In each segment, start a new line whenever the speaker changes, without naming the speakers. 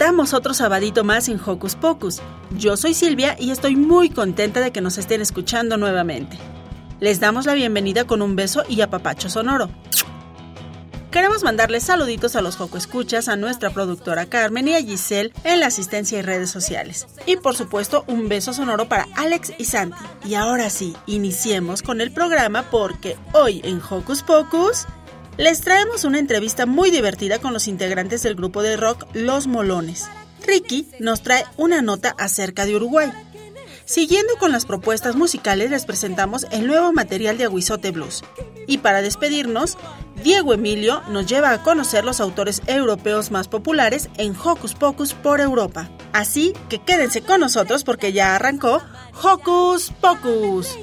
Estamos otro sabadito más en Hocus Pocus. Yo soy Silvia y estoy muy contenta de que nos estén escuchando nuevamente. Les damos la bienvenida con un beso y apapacho sonoro. Queremos mandarles saluditos a los Joco Escuchas, a nuestra productora Carmen y a Giselle en la asistencia y redes sociales. Y por supuesto, un beso sonoro para Alex y Santi. Y ahora sí, iniciemos con el programa porque hoy en Hocus Pocus les traemos una entrevista muy divertida con los integrantes del grupo de rock Los Molones. Ricky nos trae una nota acerca de Uruguay. Siguiendo con las propuestas musicales, les presentamos el nuevo material de Aguizote Blues. Y para despedirnos, Diego Emilio nos lleva a conocer los autores europeos más populares en Hocus Pocus por Europa. Así que quédense con nosotros porque ya arrancó Hocus Pocus.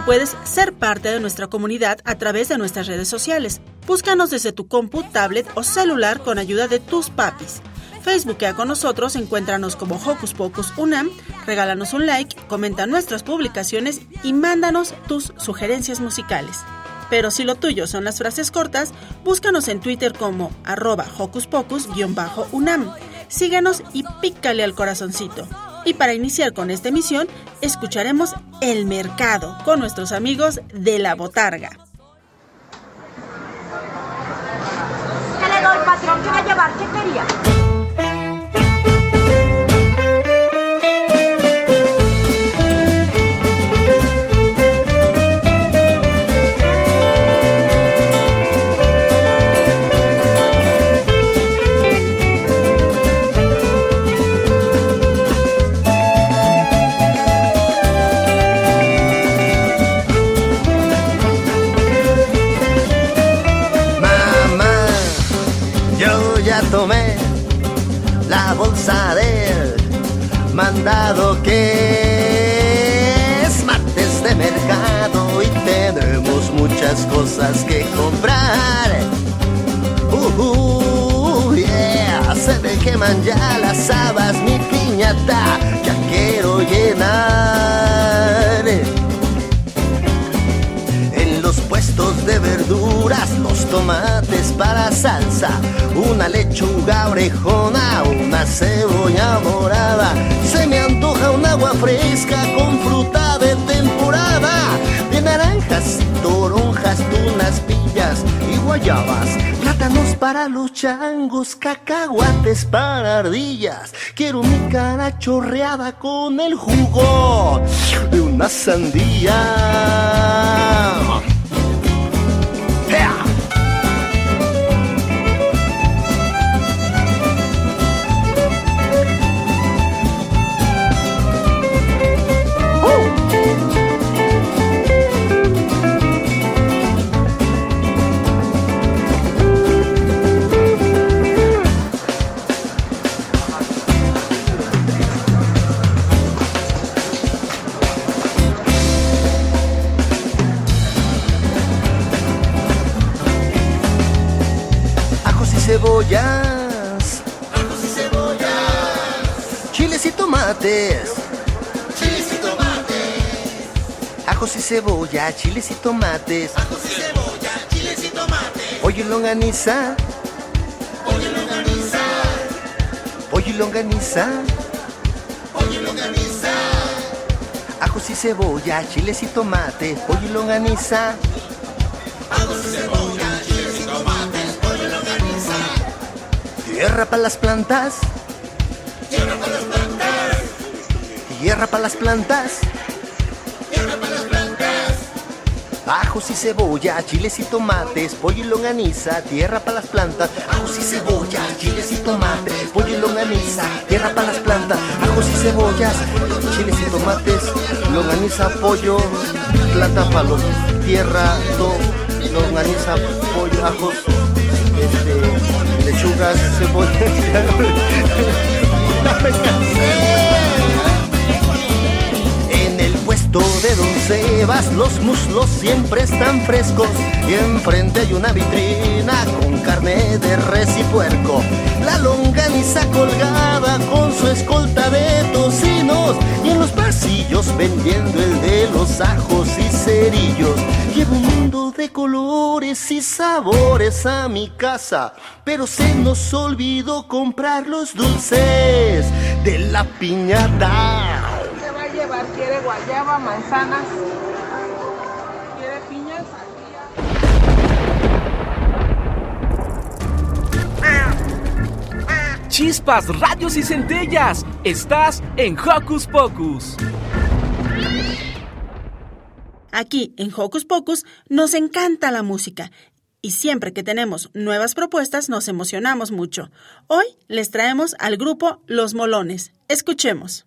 Puedes ser parte de nuestra comunidad a través de nuestras redes sociales. Búscanos desde tu compu, tablet o celular con ayuda de tus papis. Facebookea con nosotros, encuéntranos como Hocus Pocus Unam, regálanos un like, comenta nuestras publicaciones y mándanos tus sugerencias musicales. Pero si lo tuyo son las frases cortas, búscanos en Twitter como arroba Hocus Pocus-Unam. Síguenos y pícale al corazoncito. Y para iniciar con esta emisión, escucharemos El Mercado con nuestros amigos de La Botarga.
¿Qué le doy, patrón? ¿Qué va a llevar? ¿Qué quería?
Bolsa del mandado que es martes de mercado y tenemos muchas cosas que comprar. Uh, uh, yeah, se me queman ya las habas, mi piñata, ya quiero llenar. En los puestos de verduras, los tomates para salsa, una lechuga orejona, una cebolla morada. Se me antoja un agua fresca con fruta de temporada, de naranjas, toronjas, tunas, pillas y guayabas. Plátanos para los changos, cacahuates para ardillas. Quiero mi cara chorreada con el jugo de una sandía. Tomates. Chiles y tomates. Ajos y cebolla, chiles y tomates. Ajos y cebolla, chiles y tomates. Oye, longaniza. pollo y longaniza. Pollo y longaniza. Ajos y cebolla, chiles y tomate, pollo y longaniza. Ajos y cebolla, chiles y tomates, pollo y longaniza. Tierra para las plantas. Tierra para las plantas. Tierra para las plantas. Ajos y cebolla, chiles y tomates, pollo y longaniza, tierra para las plantas. Ajos y cebolla, chiles y tomates, pollo y longaniza, tierra para las plantas. Ajos y cebollas, chiles y tomates, longaniza, pollo, planta palo, tierra, to, longaniza, pollo, ajos, este, lechugas, cebolla. puesto de Don Sebas los muslos siempre están frescos y enfrente hay una vitrina con carne de res y puerco. La longaniza colgada con su escolta de tocinos y en los pasillos vendiendo el de los ajos y cerillos. Llevo un mundo de colores y sabores a mi casa, pero se nos olvidó comprar los dulces de la piñata.
¿Quiere guayaba, manzanas? ¿Quiere piñas?
Chispas, radios y centellas. Estás en Hocus Pocus.
Aquí, en Hocus Pocus, nos encanta la música. Y siempre que tenemos nuevas propuestas nos emocionamos mucho. Hoy les traemos al grupo Los Molones. Escuchemos.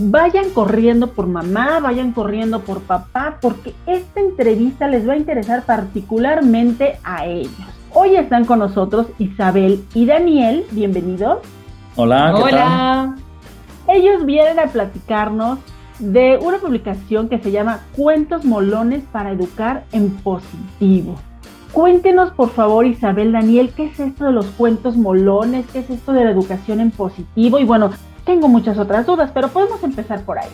vayan corriendo por mamá, vayan corriendo por papá, porque esta entrevista les va a interesar particularmente a ellos. Hoy están con nosotros Isabel y Daniel, bienvenidos.
Hola, ¿qué
Hola. Ellos vienen a platicarnos de una publicación que se llama Cuentos Molones para Educar en Positivo. Cuéntenos, por favor, Isabel, Daniel, ¿qué es esto de los cuentos molones? ¿Qué es esto de la educación en positivo? Y bueno, tengo muchas otras dudas, pero podemos empezar por ahí.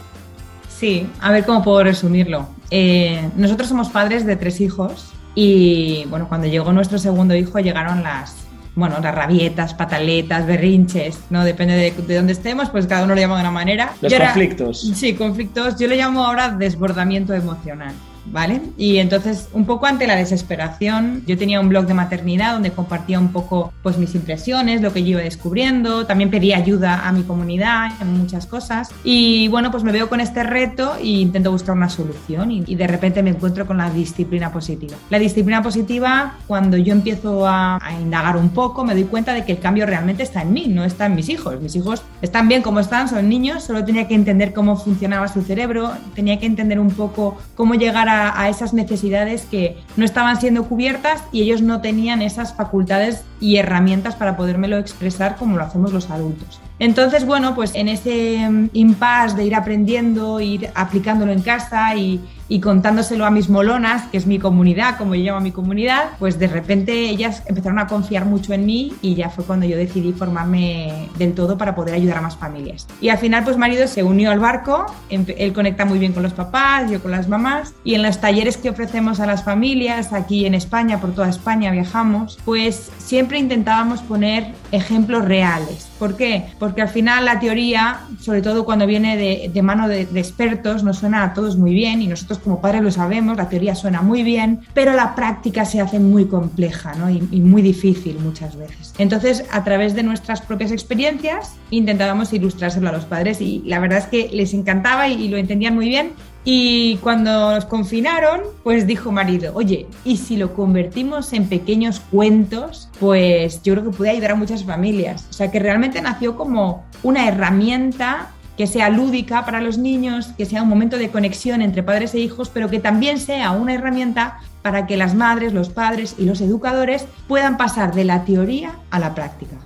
Sí, a ver cómo puedo resumirlo. Eh, nosotros somos padres de tres hijos y bueno, cuando llegó nuestro segundo hijo llegaron las, bueno, las rabietas, pataletas, berrinches, ¿no? Depende de, de dónde estemos, pues cada uno lo llama de una manera.
Los
Yo era-
conflictos.
sí, conflictos. Yo le llamo ahora desbordamiento emocional. ¿Vale? Y entonces, un poco ante la desesperación, yo tenía un blog de maternidad donde compartía un poco pues mis impresiones, lo que yo iba descubriendo, también pedía ayuda a mi comunidad en muchas cosas. Y bueno, pues me veo con este reto e intento buscar una solución y, y de repente me encuentro con la disciplina positiva. La disciplina positiva, cuando yo empiezo a, a indagar un poco, me doy cuenta de que el cambio realmente está en mí, no está en mis hijos. Mis hijos están bien como están, son niños, solo tenía que entender cómo funcionaba su cerebro, tenía que entender un poco cómo llegar a, a esas necesidades que no estaban siendo cubiertas y ellos no tenían esas facultades y herramientas para podérmelo expresar como lo hacemos los adultos. Entonces, bueno, pues en ese mm, impasse de ir aprendiendo, ir aplicándolo en casa y, y contándoselo a mis molonas, que es mi comunidad, como yo llamo a mi comunidad, pues de repente ellas empezaron a confiar mucho en mí y ya fue cuando yo decidí formarme del todo para poder ayudar a más familias. Y al final, pues marido se unió al barco, él conecta muy bien con los papás, yo con las mamás, y en los talleres que ofrecemos a las familias, aquí en España, por toda España viajamos, pues siempre intentábamos poner ejemplos reales. ¿Por qué? Porque al final la teoría, sobre todo cuando viene de, de mano de, de expertos, nos suena a todos muy bien y nosotros como padres lo sabemos, la teoría suena muy bien, pero la práctica se hace muy compleja ¿no? y, y muy difícil muchas veces. Entonces, a través de nuestras propias experiencias, intentábamos ilustrárselo a los padres y la verdad es que les encantaba y, y lo entendían muy bien. Y cuando nos confinaron, pues dijo marido, oye, ¿y si lo convertimos en pequeños cuentos? Pues yo creo que puede ayudar a muchas familias. O sea, que realmente nació como una herramienta que sea lúdica para los niños, que sea un momento de conexión entre padres e hijos, pero que también sea una herramienta para que las madres, los padres y los educadores puedan pasar de la teoría a la práctica.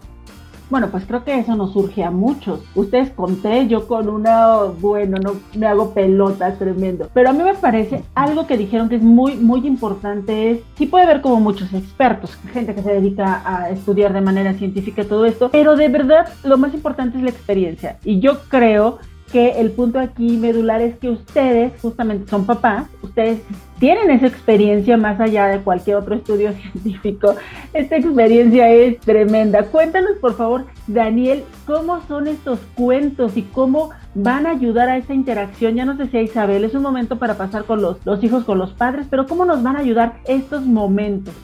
Bueno, pues creo que eso nos surge a muchos. Ustedes conté, yo con una, bueno, no me hago pelota tremendo. Pero a mí me parece algo que dijeron que es muy, muy importante es, sí puede haber como muchos expertos, gente que se dedica a estudiar de manera científica todo esto, pero de verdad lo más importante es la experiencia. Y yo creo que el punto aquí medular es que ustedes justamente son papás, ustedes tienen esa experiencia más allá de cualquier otro estudio científico. Esta experiencia es tremenda. Cuéntanos, por favor, Daniel, cómo son estos cuentos y cómo van a ayudar a esa interacción. Ya nos decía Isabel, es un momento para pasar con los, los hijos, con los padres, pero cómo nos van a ayudar estos momentos.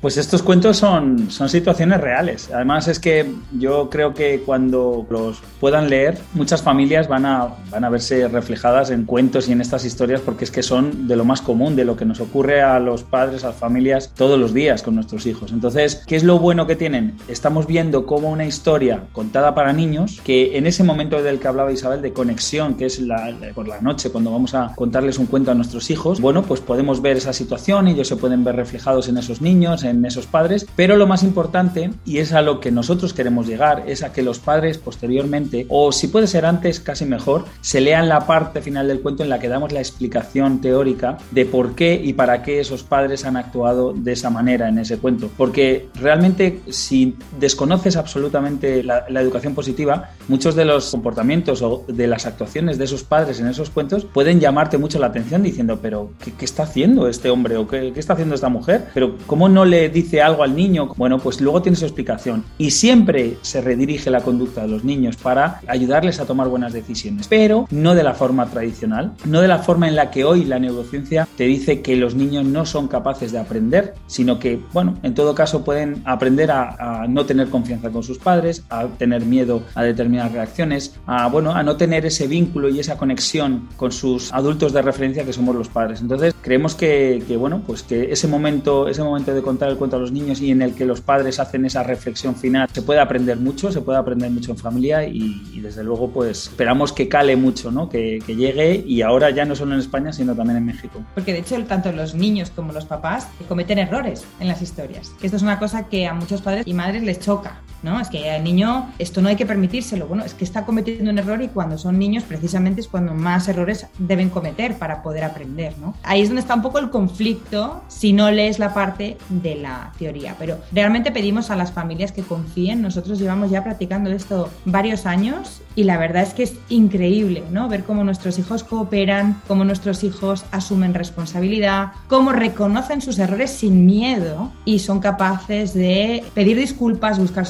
Pues estos cuentos son, son situaciones reales. Además es que yo creo que cuando los puedan leer, muchas familias van a, van a verse reflejadas en cuentos y en estas historias porque es que son de lo más común, de lo que nos ocurre a los padres, a las familias todos los días con nuestros hijos. Entonces, ¿qué es lo bueno que tienen? Estamos viendo como una historia contada para niños, que en ese momento del que hablaba Isabel de conexión, que es la, por la noche cuando vamos a contarles un cuento a nuestros hijos, bueno, pues podemos ver esa situación, ellos se pueden ver reflejados en esos niños, esos padres, pero lo más importante, y es a lo que nosotros queremos llegar, es a que los padres posteriormente, o si puede ser antes, casi mejor, se lean la parte final del cuento en la que damos la explicación teórica de por qué y para qué esos padres han actuado de esa manera en ese cuento. Porque realmente si desconoces absolutamente la, educación positiva, muchos de los comportamientos o de las actuaciones de esos padres en esos cuentos pueden llamarte mucho la atención diciendo, pero ¿qué, está haciendo este hombre o qué está haciendo esta mujer? Pero ¿cómo no le dice algo al niño? Bueno, pues luego tiene su explicación. Y siempre se redirige la conducta de los niños para ayudarles a tomar buenas decisiones, pero no de la forma tradicional, no de la forma en la que hoy la neurociencia te dice que los niños no son capaces de aprender, sino que, bueno, en todo caso pueden aprender a, no tener confianza con sus padres, a tener miedo a determinadas reacciones, a, bueno, a no tener ese vínculo y esa conexión con sus adultos de referencia que somos los padres. Entonces, creemos que, que bueno, pues que ese momento, ese momento de contar el cuento a los niños y en el que los padres hacen esa reflexión final, se puede aprender mucho, se puede aprender mucho en familia y, desde luego pues esperamos que cale mucho, ¿no? Que, que, llegue y ahora ya no solo en España, sino también en México.
Porque de hecho tanto los niños como los papás cometen errores en las historias. Esto es una cosa que a muchos padres y madres les choca, ¿no? Es que al niño esto no hay que permitírselo. Bueno, es que está cometiendo un error y cuando son niños precisamente es cuando más errores deben cometer para poder aprender, ¿no? Ahí es donde está un poco el conflicto si no lees la parte de la teoría. Pero realmente pedimos a las familias que confíen. Nosotros llevamos ya practicando esto varios años y la verdad es que es increíble, ¿no? Ver cómo nuestros hijos cooperan, cómo nuestros hijos asumen responsabilidad, cómo reconocen sus errores sin miedo y son capaces de pedir disculpas, buscar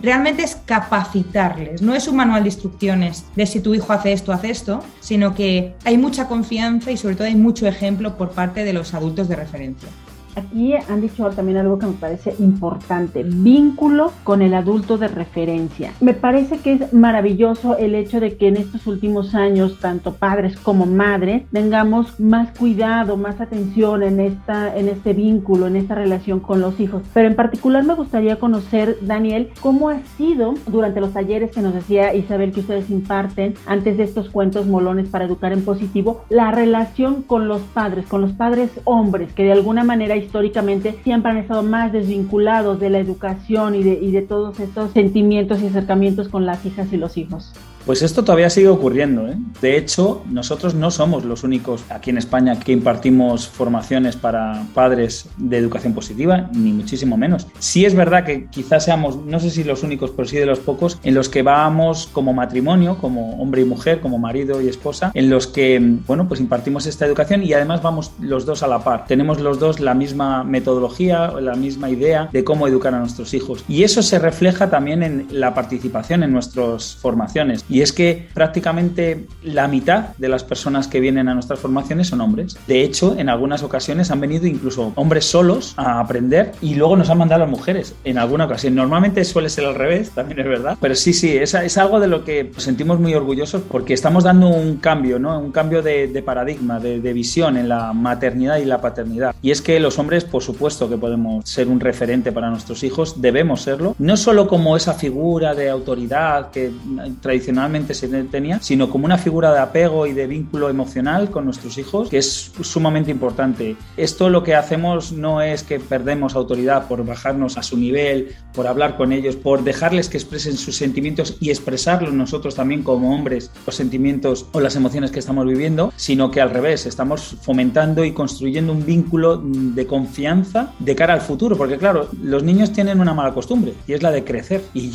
Realmente es capacitarles. No es un manual de instrucciones de si tu hijo hace esto, hace esto, sino que hay mucha confianza y sobre todo hay mucho ejemplo por parte de los adultos de referencia.
Aquí han dicho también algo que me parece importante, vínculo con el adulto de referencia. Me parece que es maravilloso el hecho de que en estos últimos años, tanto padres como madres, tengamos más cuidado, más atención en, esta, en este vínculo, en esta relación con los hijos. Pero en particular me gustaría conocer, Daniel, cómo ha sido durante los talleres que nos decía Isabel que ustedes imparten antes de estos cuentos molones para educar en positivo, la relación con los padres, con los padres hombres, que de alguna manera históricamente siempre han estado más desvinculados de la educación y de, y de todos estos sentimientos y acercamientos con las hijas y los hijos.
Pues esto todavía sigue ocurriendo. ¿eh? De hecho, nosotros no somos los únicos aquí en España que impartimos formaciones para padres de educación positiva, ni muchísimo menos. Sí es verdad que quizás seamos, no sé si los únicos, pero sí de los pocos, en los que vamos como matrimonio, como hombre y mujer, como marido y esposa, en los que, bueno, pues impartimos esta educación y además vamos los dos a la par. Tenemos los dos la misma metodología, la misma idea de cómo educar a nuestros hijos. Y eso se refleja también en la participación en nuestras formaciones y es que prácticamente la mitad de las personas que vienen a nuestras formaciones son hombres. De hecho, en algunas ocasiones han venido incluso hombres solos a aprender y luego nos han mandado a las mujeres en alguna ocasión. Normalmente suele ser al revés, también es verdad. Pero sí, sí, es, es algo de lo que nos sentimos muy orgullosos porque estamos dando un cambio, ¿no? Un cambio de, de paradigma, de, de visión en la maternidad y la paternidad. Y es que los hombres, por supuesto que podemos ser un referente para nuestros hijos, debemos serlo, no solo como esa figura de autoridad que tradicional tradicionalmente se tenía, sino como una figura de apego y de vínculo emocional con nuestros hijos, que es sumamente importante. Esto lo que hacemos no es que perdemos autoridad por bajarnos a su nivel, por hablar con ellos, por dejarles que expresen sus sentimientos y expresarlos nosotros también como hombres, los sentimientos o las emociones que estamos viviendo, sino que al revés, estamos fomentando y construyendo un vínculo de confianza de cara al futuro, porque claro, los niños tienen una mala costumbre y es la de crecer y,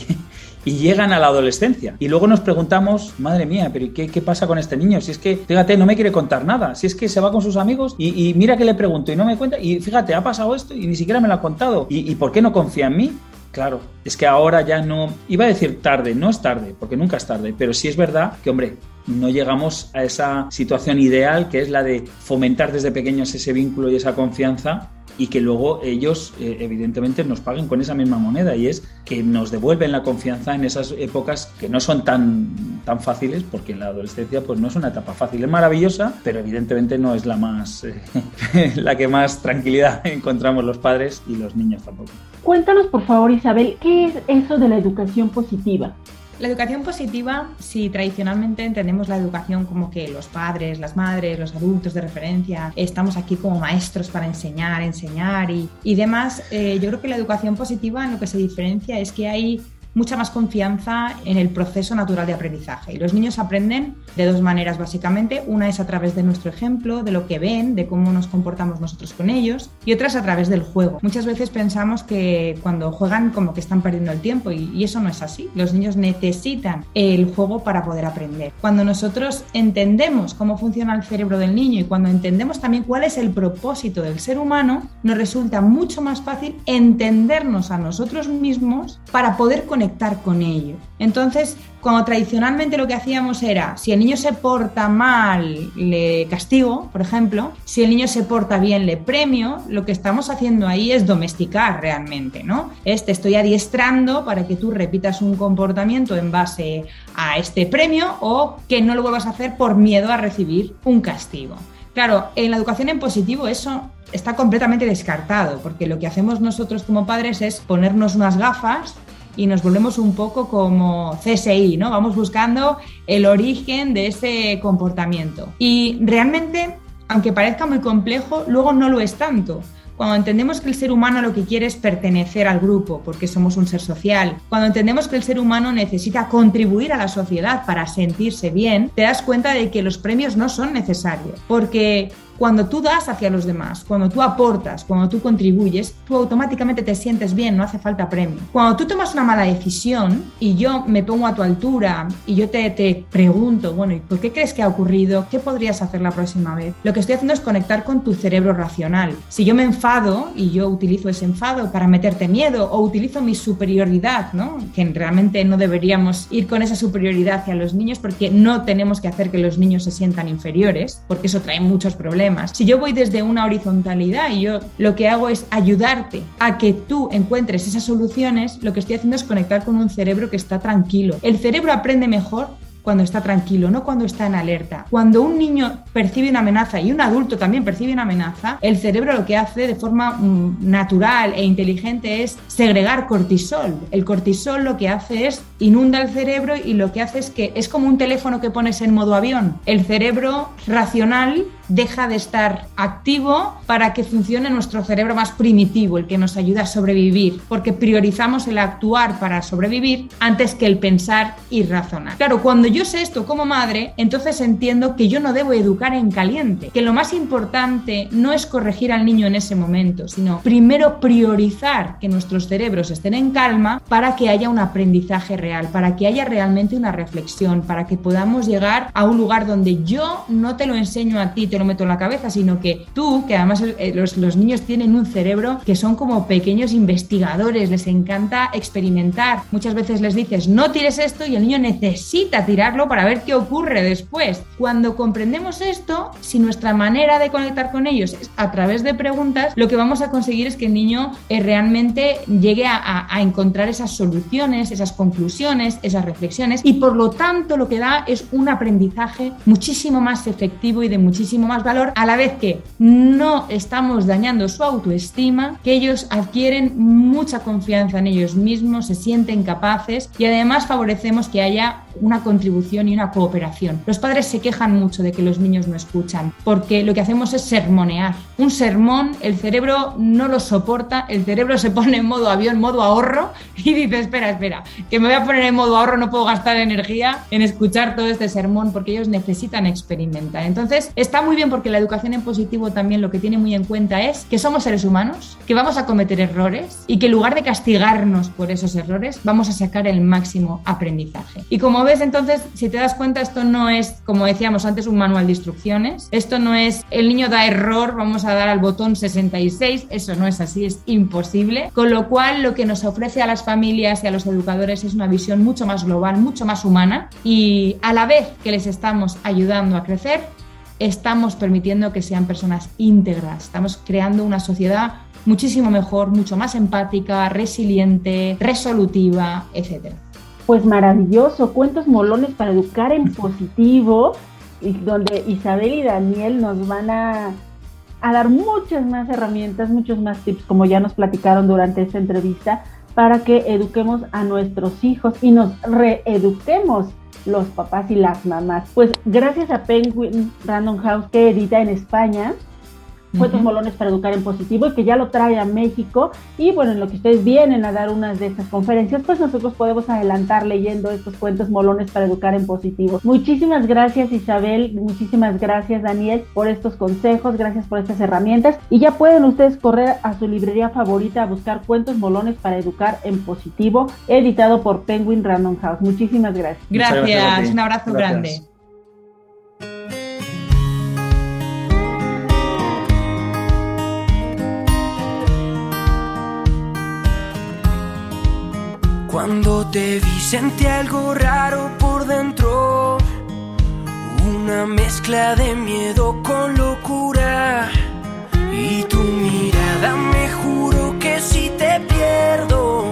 y llegan a la adolescencia. Y luego nos preguntamos, madre mía, pero ¿qué, ¿qué, pasa con este niño? Si es que, fíjate, no me quiere contar nada, si es que se va con sus amigos y, y mira que le pregunto y no me cuenta, y fíjate, ha pasado esto y ni siquiera me lo ha contado. ¿Y, y por qué no confía en mí? Claro, es que ahora ya no, iba a decir tarde, no es tarde, porque nunca es tarde, pero sí es verdad que, hombre, no llegamos a esa situación ideal que es la de fomentar desde pequeños ese vínculo y esa confianza y que luego ellos eh, evidentemente nos paguen con esa misma moneda y es que nos devuelven la confianza en esas épocas que no son tan, tan fáciles porque la adolescencia pues no es una etapa fácil, es maravillosa pero evidentemente no es la más eh, la que más tranquilidad encontramos los padres y los niños tampoco.
Cuéntanos por favor Isabel, ¿qué es eso de la educación positiva?
La educación positiva, si tradicionalmente entendemos la educación como que los padres, las madres, los adultos de referencia, estamos aquí como maestros para enseñar, enseñar y, y demás, eh, yo creo que la educación positiva en lo que se diferencia es que hay mucha más confianza en el proceso natural de aprendizaje. Y los niños aprenden de dos maneras básicamente. Una es a través de nuestro ejemplo, de lo que ven, de cómo nos comportamos nosotros con ellos, y otra es a través del juego. Muchas veces pensamos que cuando juegan como que están perdiendo el tiempo y, y eso no es así. Los niños necesitan el juego para poder aprender. Cuando nosotros entendemos cómo funciona el cerebro del niño y cuando entendemos también cuál es el propósito del ser humano, nos resulta mucho más fácil entendernos a nosotros mismos para poder conectar con ellos. Entonces, cuando tradicionalmente lo que hacíamos era, si el niño se porta mal, le castigo, por ejemplo, si el niño se porta bien, le premio, lo que estamos haciendo ahí es domesticar realmente, ¿no? Es te estoy adiestrando para que tú repitas un comportamiento en base a este premio o que no lo vuelvas a hacer por miedo a recibir un castigo. Claro, en la educación en positivo eso está completamente descartado, porque lo que hacemos nosotros como padres es ponernos unas gafas y nos volvemos un poco como CSI, ¿no? Vamos buscando el origen de ese comportamiento. Y realmente, aunque parezca muy complejo, luego no lo es tanto. Cuando entendemos que el ser humano lo que quiere es pertenecer al grupo, porque somos un ser social, cuando entendemos que el ser humano necesita contribuir a la sociedad para sentirse bien, te das cuenta de que los premios no son necesarios, porque cuando tú das hacia los demás, cuando tú aportas, cuando tú contribuyes, tú automáticamente te sientes bien, no hace falta premio. Cuando tú tomas una mala decisión y yo me pongo a tu altura y yo te, te pregunto, bueno, ¿y por qué crees que ha ocurrido? ¿Qué podrías hacer la próxima vez? Lo que estoy haciendo es conectar con tu cerebro racional. Si yo me enfado y yo utilizo ese enfado para meterte miedo o utilizo mi superioridad, ¿no? que realmente no deberíamos ir con esa superioridad hacia los niños porque no tenemos que hacer que los niños se sientan inferiores, porque eso trae muchos problemas si yo voy desde una horizontalidad y yo lo que hago es ayudarte a que tú encuentres esas soluciones, lo que estoy haciendo es conectar con un cerebro que está tranquilo. El cerebro aprende mejor cuando está tranquilo, no cuando está en alerta. Cuando un niño percibe una amenaza y un adulto también percibe una amenaza, el cerebro lo que hace de forma mm, natural e inteligente es segregar cortisol. El cortisol lo que hace es inunda el cerebro y lo que hace es que es como un teléfono que pones en modo avión. El cerebro racional deja de estar activo para que funcione nuestro cerebro más primitivo, el que nos ayuda a sobrevivir, porque priorizamos el actuar para sobrevivir antes que el pensar y razonar. Claro, cuando yo sé esto como madre, entonces entiendo que yo no debo educar en caliente, que lo más importante no es corregir al niño en ese momento, sino primero priorizar que nuestros cerebros estén en calma para que haya un aprendizaje real, para que haya realmente una reflexión, para que podamos llegar a un lugar donde yo no te lo enseño a ti, te lo meto en la cabeza, sino que tú, que además eh, los, los niños tienen un cerebro que son como pequeños investigadores, les encanta experimentar. Muchas veces les dices, no tires esto y el niño necesita tirarlo para ver qué ocurre después. Cuando comprendemos esto, si nuestra manera de conectar con ellos es a través de preguntas, lo que vamos a conseguir es que el niño eh, realmente llegue a, a, a encontrar esas soluciones, esas conclusiones, esas reflexiones y por lo tanto lo que da es un aprendizaje muchísimo más efectivo y de muchísimo más valor, a la vez que no estamos dañando su autoestima, que ellos adquieren mucha confianza en ellos mismos, se sienten capaces y además favorecemos que haya una contribución y una cooperación. Los padres se quejan mucho de que los niños no escuchan, porque lo que hacemos es sermonear. Un sermón, el cerebro no lo soporta, el cerebro se pone en modo avión, modo ahorro, y dice, espera, espera, que me voy a poner en modo ahorro, no puedo gastar energía en escuchar todo este sermón, porque ellos necesitan experimentar. Entonces, está muy bien porque la educación en positivo también lo que tiene muy en cuenta es que somos seres humanos, que vamos a cometer errores y que en lugar de castigarnos por esos errores, vamos a sacar el máximo aprendizaje. Y como ves, entonces, si te das cuenta, esto no es, como decíamos antes, un manual de instrucciones. Esto no es el niño da error, vamos a dar al botón 66. Eso no es así, es imposible. Con lo cual, lo que nos ofrece a las familias y a los educadores es una visión mucho más global, mucho más humana. Y a la vez que les estamos ayudando a crecer, estamos permitiendo que sean personas íntegras. Estamos creando una sociedad muchísimo mejor, mucho más empática, resiliente, resolutiva, etcétera.
Pues maravilloso, cuentos molones para educar en positivo, donde Isabel y Daniel nos van a, a dar muchas más herramientas, muchos más tips, como ya nos platicaron durante esta entrevista, para que eduquemos a nuestros hijos y nos reeduquemos los papás y las mamás. Pues gracias a Penguin Random House que edita en España, Cuentos Molones para Educar en Positivo y que ya lo trae a México. Y bueno, en lo que ustedes vienen a dar unas de estas conferencias, pues nosotros podemos adelantar leyendo estos cuentos molones para educar en positivo. Muchísimas gracias Isabel, muchísimas gracias Daniel por estos consejos, gracias por estas herramientas. Y ya pueden ustedes correr a su librería favorita a buscar cuentos molones para educar en positivo, editado por Penguin Random House. Muchísimas gracias.
Gracias, gracias un abrazo gracias. grande.
Cuando te vi sentí algo raro por dentro, una mezcla de miedo con locura. Y tu mirada me juro que si te pierdo,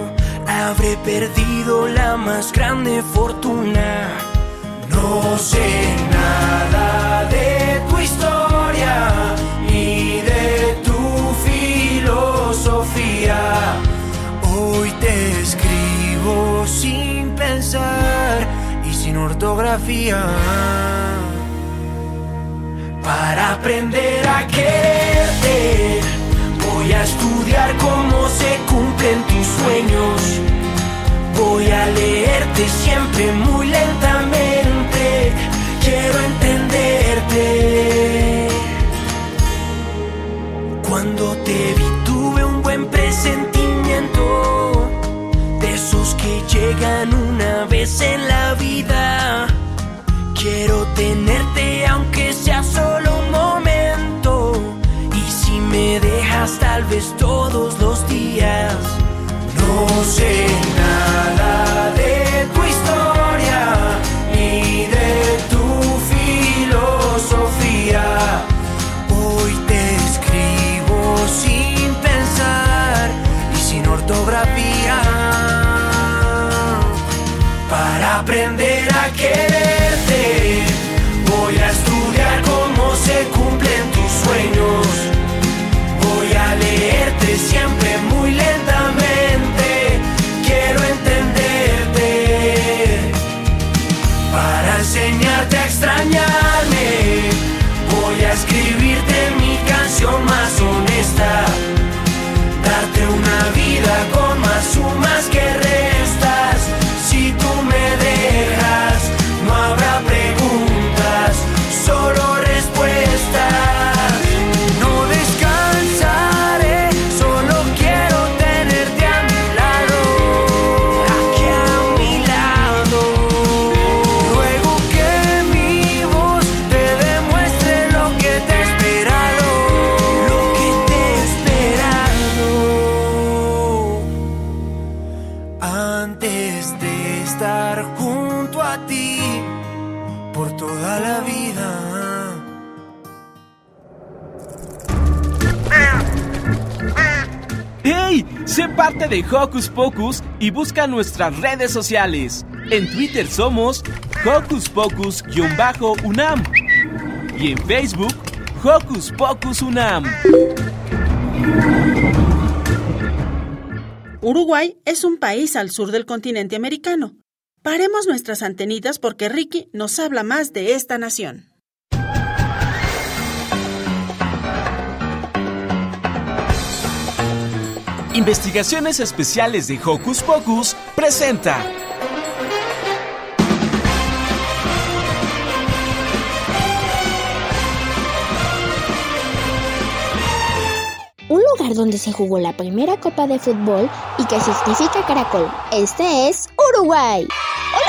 habré perdido la más grande fortuna. No sé nada de y sin ortografía. Para aprender a quererte, voy a estudiar cómo se cumplen tus sueños. Voy a leerte siempre muy lentamente. Quiero entenderte. Cuando te vi llegan una vez en la vida. Quiero tenerte aunque sea solo un momento. Y si me dejas tal vez todos los días. No sé
Hocus Pocus y busca nuestras redes sociales. En Twitter somos Hocus Pocus-UNAM y en Facebook Hocus Pocus Unam.
Uruguay es un país al sur del continente americano. Paremos nuestras antenitas porque Ricky nos habla más de esta nación.
Investigaciones Especiales de Hocus Pocus presenta.
Un lugar donde se jugó la primera copa de fútbol y que significa caracol. Este es Uruguay.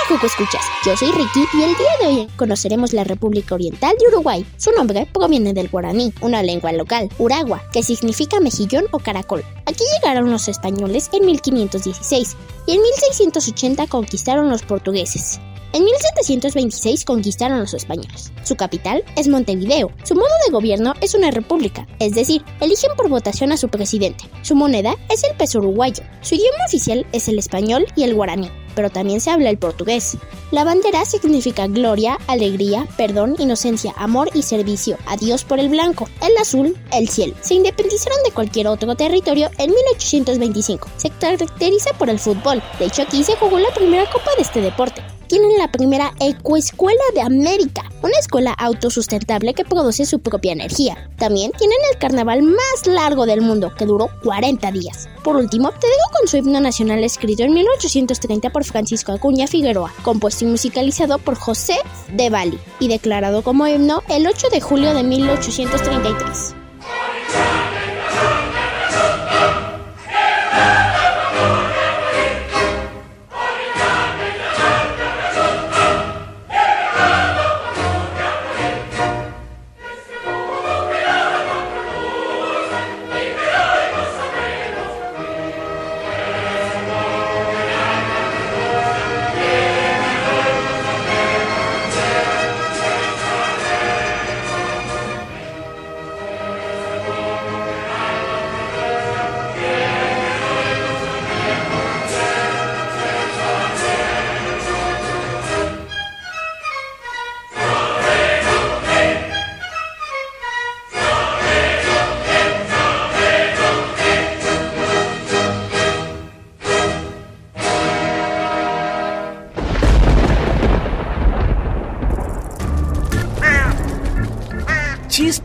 Juco Escuchas, yo soy Ricky y el día de hoy conoceremos la República Oriental de Uruguay. Su nombre proviene del guaraní, una lengua local, uragua, que significa mejillón o caracol. Aquí llegaron los españoles en 1516 y en 1680 conquistaron los portugueses. En 1726 conquistaron los españoles. Su capital es Montevideo. Su modo de gobierno es una república, es decir, eligen por votación a su presidente. Su moneda es el peso uruguayo. Su idioma oficial es el español y el guaraní, pero también se habla el portugués. La bandera significa gloria, alegría, perdón, inocencia, amor y servicio a Dios por el blanco. El azul, el cielo. Se independizaron de cualquier otro territorio en 1825. Se caracteriza por el fútbol. De hecho, aquí se jugó la primera copa de este deporte tienen la primera ecoescuela de América, una escuela autosustentable que produce su propia energía. También tienen el carnaval más largo del mundo, que duró 40 días. Por último, te dejo con su himno nacional escrito en 1830 por Francisco Acuña Figueroa, compuesto y musicalizado por José de Bali y declarado como himno el 8 de julio de 1833.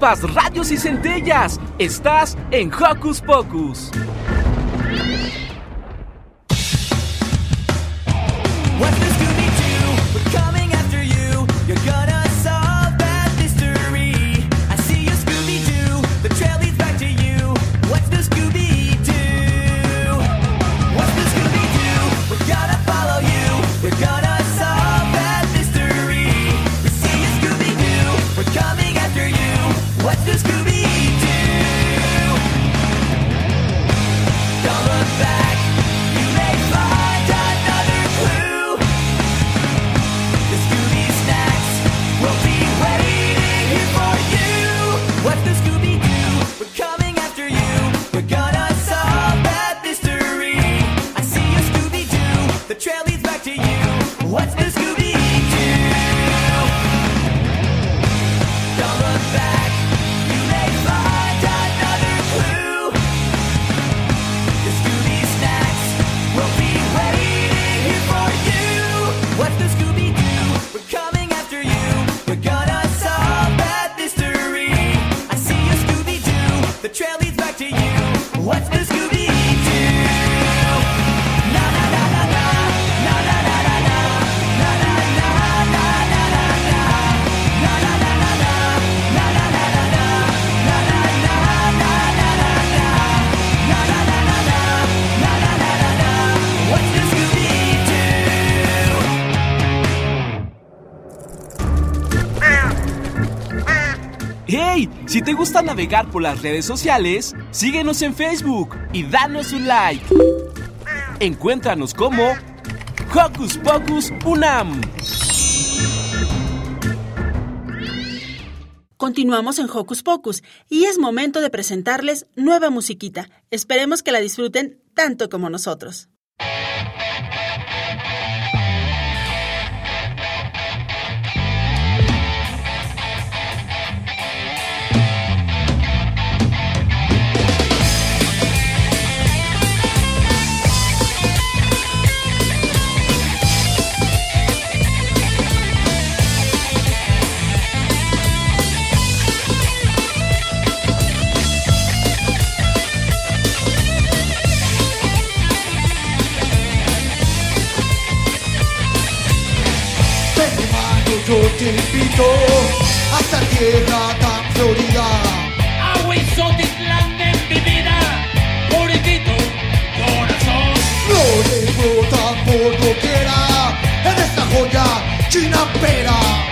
Chispas, radios y centellas. Estás en Hocus Pocus. Si te gusta navegar por las redes sociales, síguenos en Facebook y danos un like. Encuéntranos como Hocus Pocus Unam.
Continuamos en Hocus Pocus y es momento de presentarles nueva musiquita. Esperemos que la disfruten tanto como nosotros.
Te invito a esta tierra tan florida.
Aguizotitlán de mi vida, puritito corazón.
Flores brotan por doquiera en esta joya chinapera.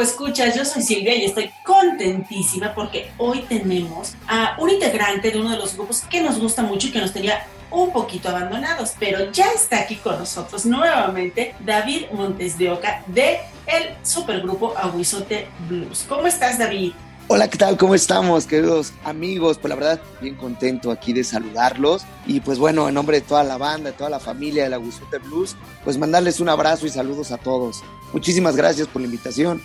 Escuchas, yo soy Silvia y estoy contentísima porque hoy tenemos a un integrante de uno de los grupos que nos gusta mucho y que nos tenía un poquito abandonados, pero ya está aquí con nosotros nuevamente David Montes de Oca de el supergrupo Aguizote Blues. ¿Cómo estás David?
Hola, ¿qué tal? ¿Cómo estamos, queridos amigos? Pues la verdad, bien contento aquí de saludarlos. Y pues bueno, en nombre de toda la banda, de toda la familia de la Blues, pues mandarles un abrazo y saludos a todos. Muchísimas gracias por la invitación.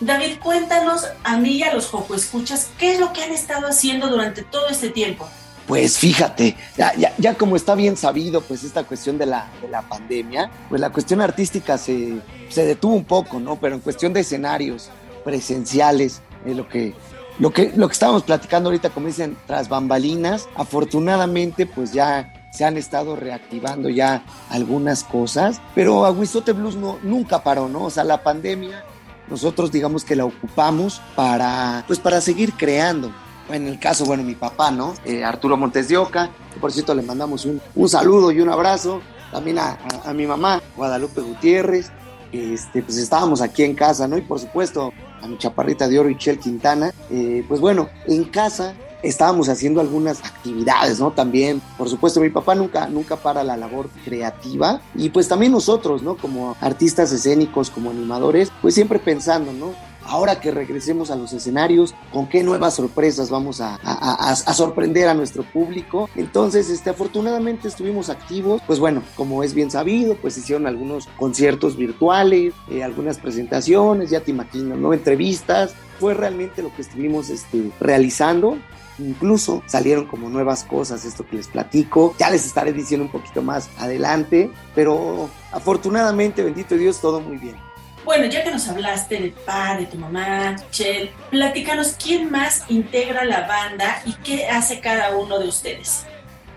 David, cuéntanos a mí y a los Coco Escuchas qué es lo que han estado haciendo durante todo este tiempo.
Pues fíjate, ya, ya, ya como está bien sabido, pues esta cuestión de la, de la pandemia, pues la cuestión artística se, se detuvo un poco, ¿no? Pero en cuestión de escenarios presenciales, eh, lo que lo que, lo que estábamos platicando ahorita, como dicen, tras bambalinas, afortunadamente pues ya se han estado reactivando ya algunas cosas, pero Aguizote Blues no, nunca paró, ¿no? O sea, la pandemia, nosotros digamos que la ocupamos para, pues para seguir creando. En el caso, bueno, mi papá, ¿no? Eh, Arturo Montes de Oca, por cierto le mandamos un, un saludo y un abrazo. También a mi mamá, Guadalupe Gutiérrez, este, pues estábamos aquí en casa, ¿no? Y por supuesto, a mi chaparrita de oro, Michelle Quintana. Eh, pues bueno, en casa estábamos haciendo algunas actividades, ¿no? También, por supuesto, mi papá nunca, nunca para la labor creativa y pues también nosotros, ¿no? Como artistas escénicos, como animadores, pues siempre pensando, ¿no? Ahora que regresemos a los escenarios, con qué nuevas sorpresas vamos a, a, a, sorprender a nuestro público. Entonces, este, afortunadamente estuvimos activos. Pues bueno, como es bien sabido, pues hicieron algunos conciertos virtuales, eh, algunas presentaciones, ya te imaginas, ¿no? Entrevistas. Fue realmente lo que estuvimos este, realizando. Incluso salieron como nuevas cosas, esto que les platico. Ya les estaré diciendo un poquito más adelante, pero afortunadamente, bendito Dios, todo muy bien.
Bueno, ya que nos hablaste de pa, de tu mamá, Chel, platícanos quién más integra la banda y qué hace cada uno de ustedes.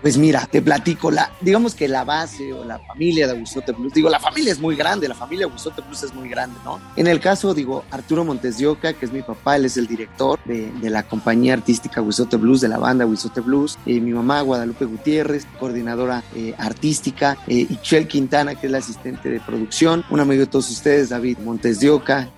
Pues mira, te platico, la, digamos que la base o la familia de Aguizote Blues, digo, la familia es muy grande, la familia de Aguizote Blues es muy grande, ¿no? En el caso, digo, Arturo Montes de que es mi papá, él es el director de, de la compañía artística Aguizote Blues, de la banda Aguizote Blues, eh, mi mamá Guadalupe Gutiérrez, coordinadora eh, artística, eh, Ichel Quintana, que es la asistente de producción, un amigo de todos ustedes, David Montes de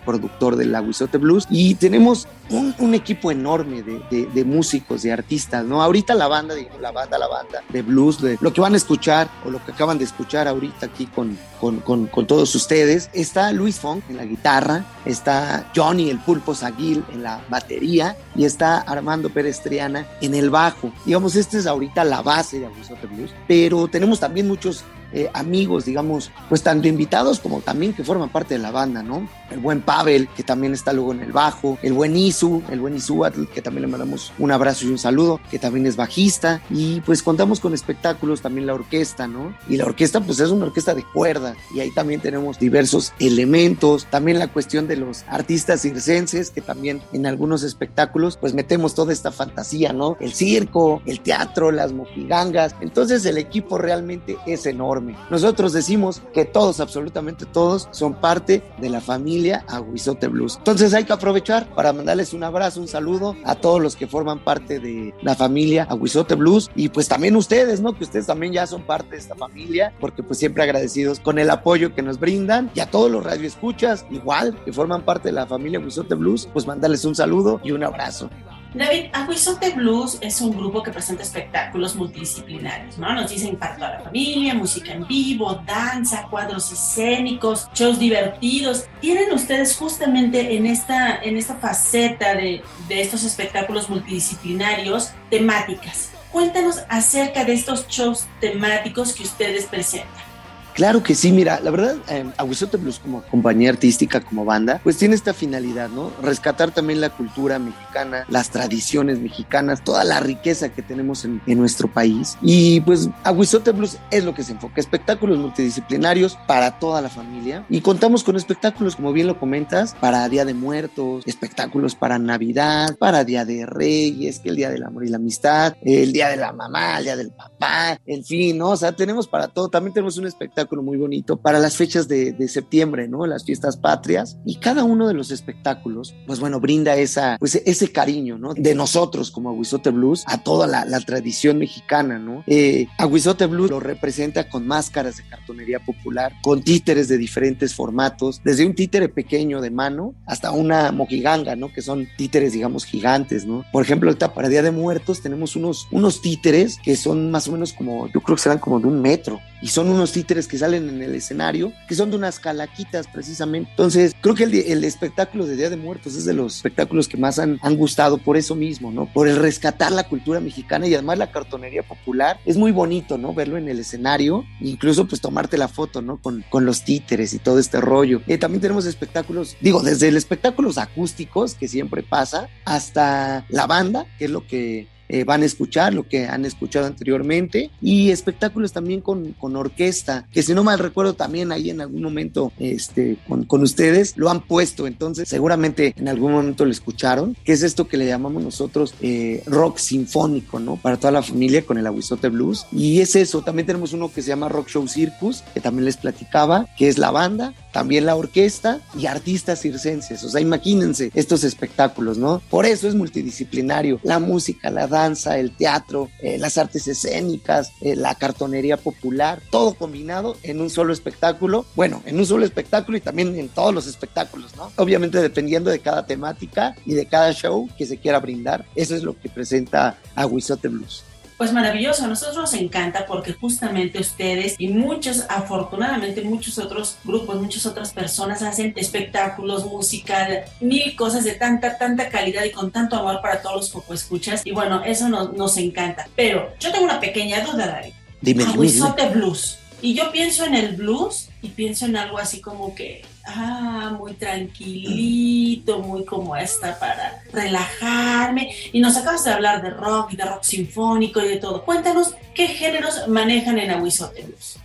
productor del Aguizote Blues, y tenemos un, equipo enorme de, de, de, músicos, de artistas, ¿no? Ahorita la banda, digo, la banda, la banda de blues, de lo que van a escuchar o lo que acaban de escuchar ahorita aquí con, con, con, todos ustedes. Está Luis Funk en la guitarra, está Johnny el Pulpo Saguil en la batería y está Armando Pérez Triana en el bajo. Digamos, esta es ahorita la base de Aguizote Blues, pero tenemos también muchos eh, amigos, digamos, pues tanto invitados como también que forman parte de la banda, ¿no? El buen Pavel, que también está luego en el bajo, el buen Isu, el buen Isuatl, que también le mandamos un abrazo y un saludo, que también es bajista, y pues contamos con espectáculos, también la orquesta, ¿no? Y la orquesta pues es una orquesta de cuerda, y ahí también tenemos diversos elementos, también la cuestión de los artistas circenses, que también en algunos espectáculos pues metemos toda esta fantasía, ¿no? El circo, el teatro, las mojigangas, entonces el equipo realmente es enorme. Nosotros decimos que todos, absolutamente todos, son parte de la familia Aguizote Blues. Entonces hay que aprovechar para mandarles un abrazo, un saludo a todos los que forman parte de la familia Aguizote Blues y pues también ustedes, ¿no? Que ustedes también ya son parte de esta familia, porque pues siempre agradecidos con el apoyo que nos brindan y a todos los radioescuchas, igual, que forman parte de la familia Aguizote Blues, pues mandarles un saludo y un abrazo.
David, Aguizote Blues es un grupo que presenta espectáculos multidisciplinarios, ¿no? Nos dicen para toda la familia, música en vivo, danza, cuadros escénicos, shows divertidos. Tienen ustedes justamente en esta, en esta faceta de, de estos espectáculos multidisciplinarios temáticas. Cuéntanos acerca de estos shows temáticos que ustedes presentan.
Claro que sí, mira, la verdad, eh, Aguizote Blues como compañía artística, como banda, pues tiene esta finalidad, ¿no? Rescatar también la cultura mexicana, las tradiciones mexicanas, toda la riqueza que tenemos en, nuestro país. Y pues Aguizote Blues es lo que se enfoca, espectáculos multidisciplinarios para toda la familia. Y contamos con espectáculos, como bien lo comentas, para Día de Muertos, espectáculos para Navidad, para Día de Reyes, que el Día del Amor y la Amistad, el Día de la Mamá, el Día del Papá, en fin, ¿no? O sea, tenemos para todo. También tenemos un espectáculo muy bonito para las fechas de, de, septiembre, ¿no? Las fiestas patrias. Y cada uno de los espectáculos, pues bueno, brinda esa, pues ese cariño, ¿no? De nosotros como Aguizote Blues a toda la, la tradición mexicana, ¿no? Eh, Aguizote Blues lo representa con máscaras de cartonería popular, con títeres de diferentes formatos, desde un títere pequeño de mano hasta una mojiganga, ¿no? Que son títeres, digamos, gigantes, ¿no? Por ejemplo, ahorita para Día de Muertos tenemos unos, unos títeres que son más o menos como, yo creo que serán como de un metro. Y son unos títeres que salen en el escenario, que son de unas calaquitas precisamente. Entonces, creo que el, espectáculo de Día de Muertos es de los espectáculos que más han, han, gustado por eso mismo, ¿no? Por el rescatar la cultura mexicana y además la cartonería popular. Es muy bonito, ¿no? Verlo en el escenario, incluso pues tomarte la foto, ¿no? Con, con los títeres y todo este rollo. Eh, también tenemos espectáculos, digo, desde el espectáculos acústicos, que siempre pasa, hasta la banda, que es lo que eh, van a escuchar, lo que han escuchado anteriormente, y espectáculos también con, con, orquesta, que si no mal recuerdo también ahí en algún momento este, con, con, ustedes lo han puesto, entonces seguramente en algún momento lo escucharon, que es esto que le llamamos nosotros eh, rock sinfónico, ¿no? Para toda la familia con el Aguizote Blues, y es eso, también tenemos uno que se llama Rock Show Circus, que también les platicaba, que es la banda, también la orquesta y artistas circenses, o sea, imagínense estos espectáculos, ¿no? Por eso es multidisciplinario, la música, la danza, el teatro, eh, las artes escénicas, eh, la cartonería popular, todo combinado en un solo espectáculo. Bueno, en un solo espectáculo y también en todos los espectáculos, ¿no? Obviamente dependiendo de cada temática y de cada show que se quiera brindar. Eso es lo que presenta Aguizote Blues.
Pues maravilloso, a nosotros nos encanta porque justamente ustedes y muchos, afortunadamente muchos otros grupos, muchas otras personas hacen espectáculos, música, mil cosas de tanta, tanta calidad y con tanto amor para todos los poco escuchas. Y bueno, eso nos, nos encanta. Pero yo tengo una pequeña duda, David.
Dime, dime,
Aguizote Blues. Y yo pienso en el blues y pienso en algo así como que, ah, muy tranquilito, muy como esta para relajarme. Y nos acabas de hablar de rock y de rock sinfónico y de todo. Cuéntanos qué géneros manejan en Aguizote Blues.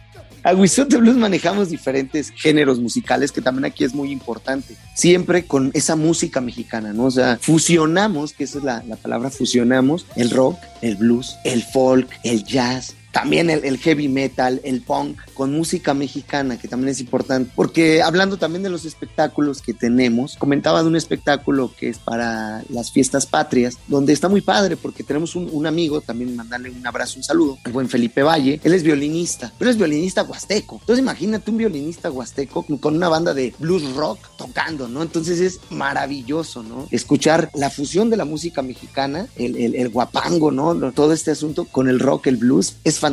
Aguizote Blues manejamos diferentes géneros musicales que también aquí es muy importante. Siempre con esa música mexicana, ¿no? O sea, fusionamos, que esa es la, la palabra, fusionamos el rock, el blues, el folk, el jazz, también el, el, heavy metal, el punk, con música mexicana, que también es importante. Porque hablando también de los espectáculos que tenemos, comentaba de un espectáculo que es para las fiestas patrias, donde está muy padre, porque tenemos un, un amigo, también mandarle un abrazo, un saludo, el buen Felipe Valle. Él es violinista, pero es violinista huasteco. Entonces imagínate un violinista huasteco con una banda de blues rock tocando, ¿no? Entonces es maravilloso, ¿no? Escuchar la fusión de la música mexicana, el, el, el guapango, ¿no? Todo este asunto con el rock, el blues, es fantástico.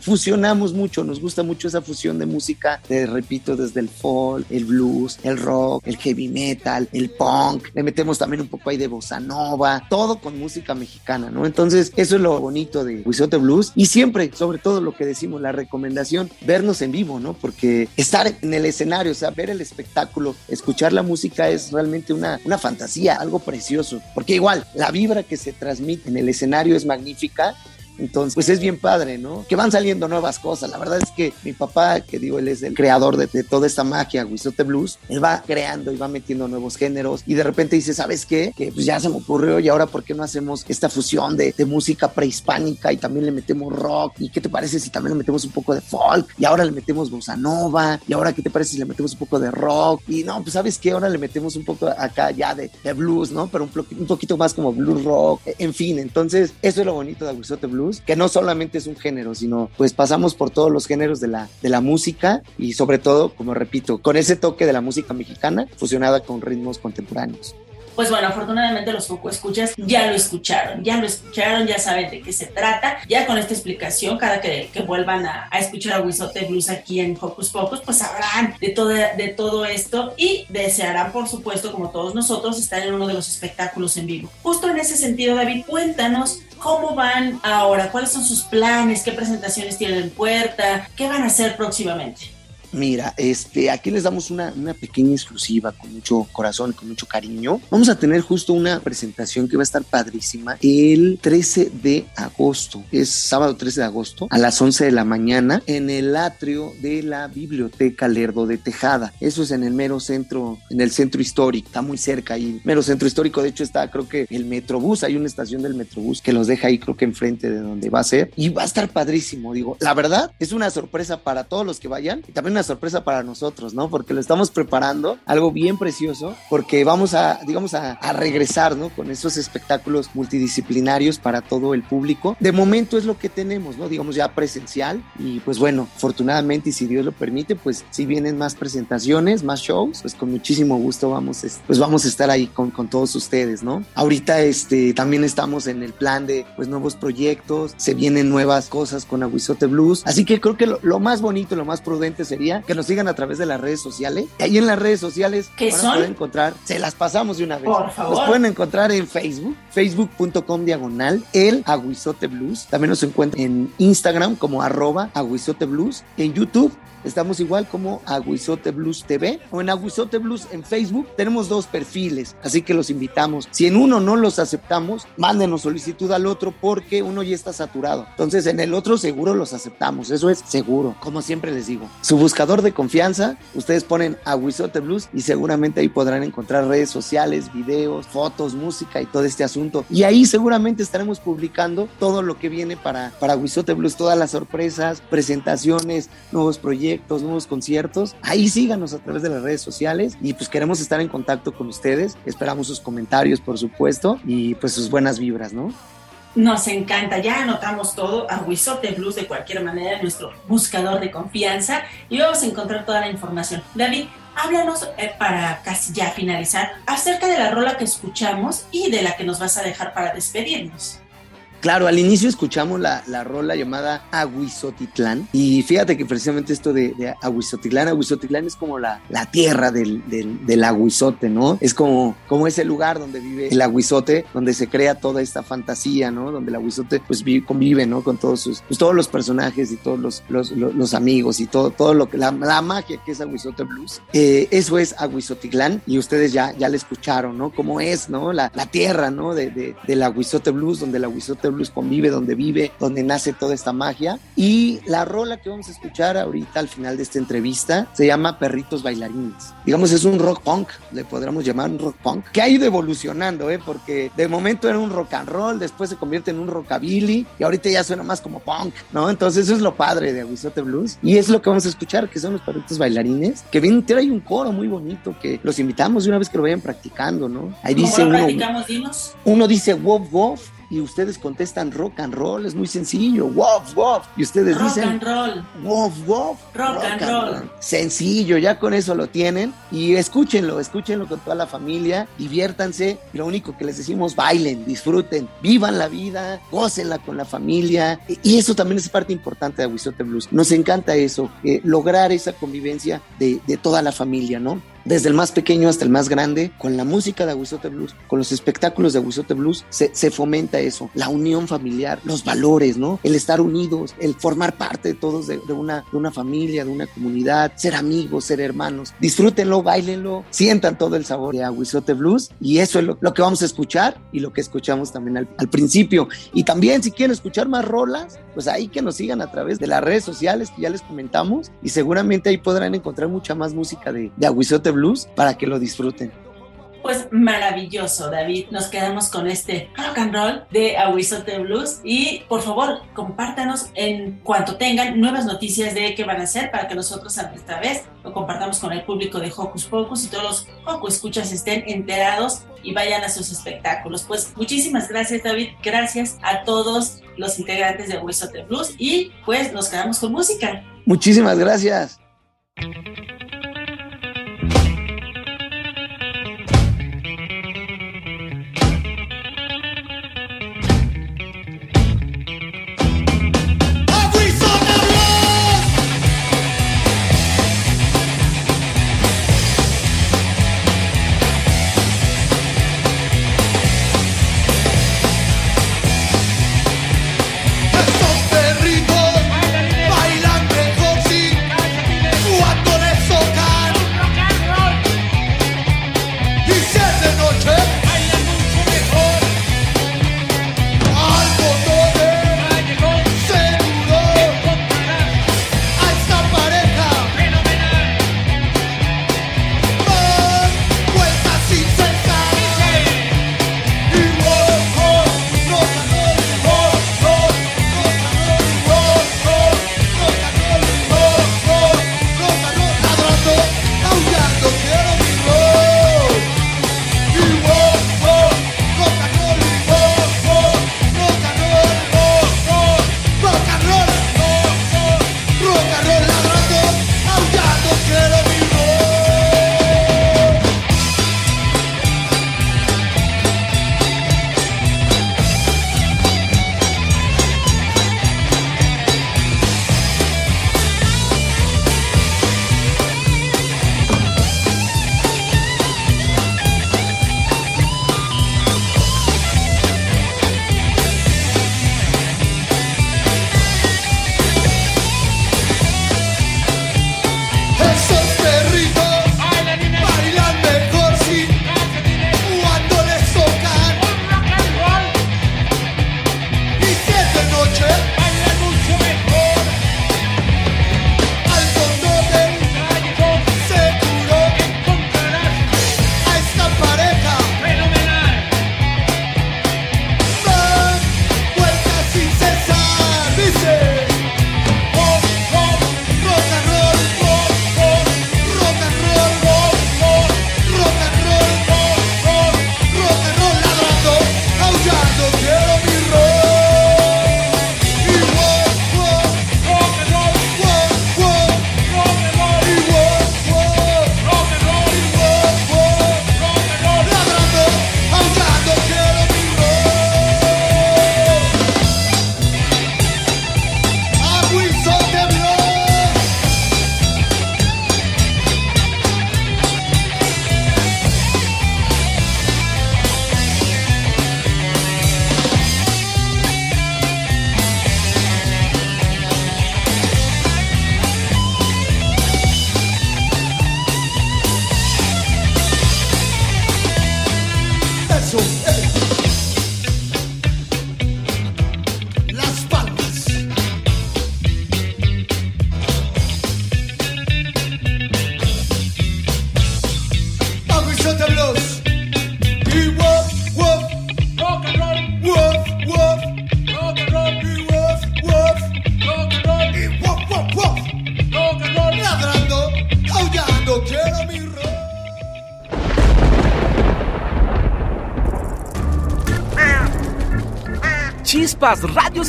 Fusionamos mucho, nos gusta mucho esa fusión de música, te repito, desde el folk, el blues, el rock, el heavy metal, el punk, le metemos también un poco ahí de bossa nova, todo con música mexicana, ¿no? Entonces, eso es lo bonito de Huizote Blues. Y siempre, sobre todo lo que decimos, la recomendación, vernos en vivo, ¿no? Porque estar en el escenario, o sea, ver el espectáculo, escuchar la música es realmente una, una fantasía, algo precioso, porque igual, la vibra que se transmite en el escenario es magnífica entonces, pues es bien padre, ¿no? Que van saliendo nuevas cosas. La verdad es que mi papá, que digo, él es el creador de, toda esta magia, Wisote Blues, él va creando y va metiendo nuevos géneros y de repente dice, ¿sabes qué? Que pues ya se me ocurrió y ahora ¿por qué no hacemos esta fusión de, música prehispánica y también le metemos rock? ¿Y qué te parece si también le metemos un poco de folk? Y ahora le metemos bossa nova. ¿Y ahora qué te parece si le metemos un poco de rock? Y no, pues ¿sabes qué? Ahora le metemos un poco acá ya de, blues, ¿no? Pero un, un, poquito más como blues rock. En fin, entonces eso es lo bonito de Wisote Blues que no solamente es un género, sino pues pasamos por todos los géneros de la, de la música y sobre todo, como repito, con ese toque de la música mexicana fusionada con ritmos contemporáneos
pues bueno, afortunadamente los poco escuchas ya lo escucharon, ya lo escucharon, ya saben de qué se trata. Ya con esta explicación, cada que, vuelvan a, a, escuchar a Wisote Blues aquí en Hocus Pocus, pues sabrán de todo, de todo esto y desearán, por supuesto, como todos nosotros, estar en uno de los espectáculos en vivo. Justo en ese sentido, David, cuéntanos cómo van ahora, cuáles son sus planes, qué presentaciones tienen en puerta, qué van a hacer próximamente.
Mira, este, aquí les damos una, una, pequeña exclusiva con mucho corazón, con mucho cariño. Vamos a tener justo una presentación que va a estar padrísima el 13 de agosto. Es sábado 13 de agosto a las 11 de la mañana en el atrio de la Biblioteca Lerdo de Tejada. Eso es en el mero centro, en el centro histórico. Está muy cerca ahí. Mero centro histórico, de hecho, está creo que el Metrobús. Hay una estación del Metrobús que los deja ahí, creo que enfrente de donde va a ser. Y va a estar padrísimo. Digo, la verdad, es una sorpresa para todos los que vayan y también una sorpresa para nosotros, ¿no? Porque lo estamos preparando, algo bien precioso, porque vamos a, digamos, a, a, regresar, ¿no? Con esos espectáculos multidisciplinarios para todo el público. De momento es lo que tenemos, ¿no? Digamos ya presencial y pues bueno, afortunadamente y si Dios lo permite, pues si vienen más presentaciones, más shows, pues con muchísimo gusto vamos, pues vamos a estar ahí con, con todos ustedes, ¿no? Ahorita este, también estamos en el plan de pues nuevos proyectos, se vienen nuevas cosas con Aguizote Blues, así que creo que lo, lo más bonito, lo más prudente sería que nos sigan a través de las redes sociales. Y ahí en las redes sociales
¿Qué
van
son?
a poder encontrar, se las pasamos de una vez.
Por favor.
Nos pueden encontrar en Facebook, facebook.com diagonal, el Aguizote Blues. También nos encuentran en Instagram como arroba Aguizote Blues. En YouTube Estamos igual como Aguizote Blues TV o en Aguizote Blues en Facebook. Tenemos dos perfiles, así que los invitamos. Si en uno no los aceptamos, mándenos solicitud al otro porque uno ya está saturado. Entonces en el otro seguro los aceptamos, eso es seguro. Como siempre les digo, su buscador de confianza, ustedes ponen Aguizote Blues y seguramente ahí podrán encontrar redes sociales, videos, fotos, música y todo este asunto. Y ahí seguramente estaremos publicando todo lo que viene para, para Aguizote Blues, todas las sorpresas, presentaciones, nuevos proyectos proyectos, nuevos conciertos. Ahí síganos a través de las redes sociales y pues queremos estar en contacto con ustedes. Esperamos sus comentarios, por supuesto, y pues sus buenas vibras, ¿no?
Nos encanta, ya anotamos todo, Aguizote Blues de cualquier manera, nuestro buscador de confianza, y vamos a encontrar toda la información. David, háblanos eh, para casi ya finalizar acerca de la rola que escuchamos y de la que nos vas a dejar para despedirnos.
Claro, al inicio escuchamos la, la rola llamada Aguizotitlán y fíjate que precisamente esto de, de Aguizotitlán, Aguizotitlán es como la, la tierra del, del, aguizote, ¿no? Es como, como ese lugar donde vive el aguizote, donde se crea toda esta fantasía, ¿no? Donde el aguizote pues vive, convive, ¿no? Con todos sus, pues, todos los personajes y todos los, los, los, los amigos y todo, todo lo que, la, la, magia que es Aguizote Blues. Eh, eso es Aguizotitlán y ustedes ya, ya le escucharon, ¿no? Cómo es, ¿no? La, la tierra, ¿no? De, de, del Aguizote Blues, donde el Aguizote Blues convive, donde vive, donde nace toda esta magia. Y la rola que vamos a escuchar ahorita al final de esta entrevista se llama Perritos Bailarines. Digamos, es un rock punk, le podríamos llamar un rock punk, que ha ido evolucionando, ¿eh? porque de momento era un rock and roll, después se convierte en un rockabilly y ahorita ya suena más como punk, ¿no? Entonces eso es lo padre de Aguizote Blues y es lo que vamos a escuchar, que son los perritos bailarines, que vienen, trae un coro muy bonito que los invitamos de una vez que lo vayan practicando, ¿no?
Ahí dice uno, dinos?
uno dice wof wof y ustedes contestan rock and roll, es muy sencillo, wof, wof, y ustedes
rock
dicen
and roll.
wof, wof,
rock, rock and, roll. roll.
Sencillo, ya con eso lo tienen y escúchenlo, escúchenlo con toda la familia, diviértanse, y lo único que les decimos, bailen, disfruten, vivan la vida, gócenla con la familia y eso también es parte importante de Aguizote Blues. Nos encanta eso, eh, lograr esa convivencia de, de toda la familia, ¿no? Desde el más pequeño hasta el más grande, con la música de Aguizote Blues, con los espectáculos de Aguizote Blues, se, se, fomenta eso, la unión familiar, los valores, ¿no? El estar unidos, el formar parte de todos de, de, una, de una familia, de una comunidad, ser amigos, ser hermanos. Disfrútenlo, bailenlo, sientan todo el sabor de Aguizote Blues y eso es lo, lo que vamos a escuchar y lo que escuchamos también al, al, principio. Y también si quieren escuchar más rolas, pues ahí que nos sigan a través de las redes sociales que ya les comentamos y seguramente ahí podrán encontrar mucha más música de, de Aguizote Blues para que lo disfruten.
Pues maravilloso, David. Nos quedamos con este rock and roll de Aguizote Blues. Y por favor, compártanos en cuanto tengan nuevas noticias de qué van a hacer para que nosotros a nuestra vez lo compartamos con el público de Hocus Pocus y todos los Hocus escuchas estén enterados y vayan a sus espectáculos. Pues muchísimas gracias, David. Gracias a todos los integrantes de Aguizote Blues. Y pues nos quedamos con música.
Muchísimas gracias.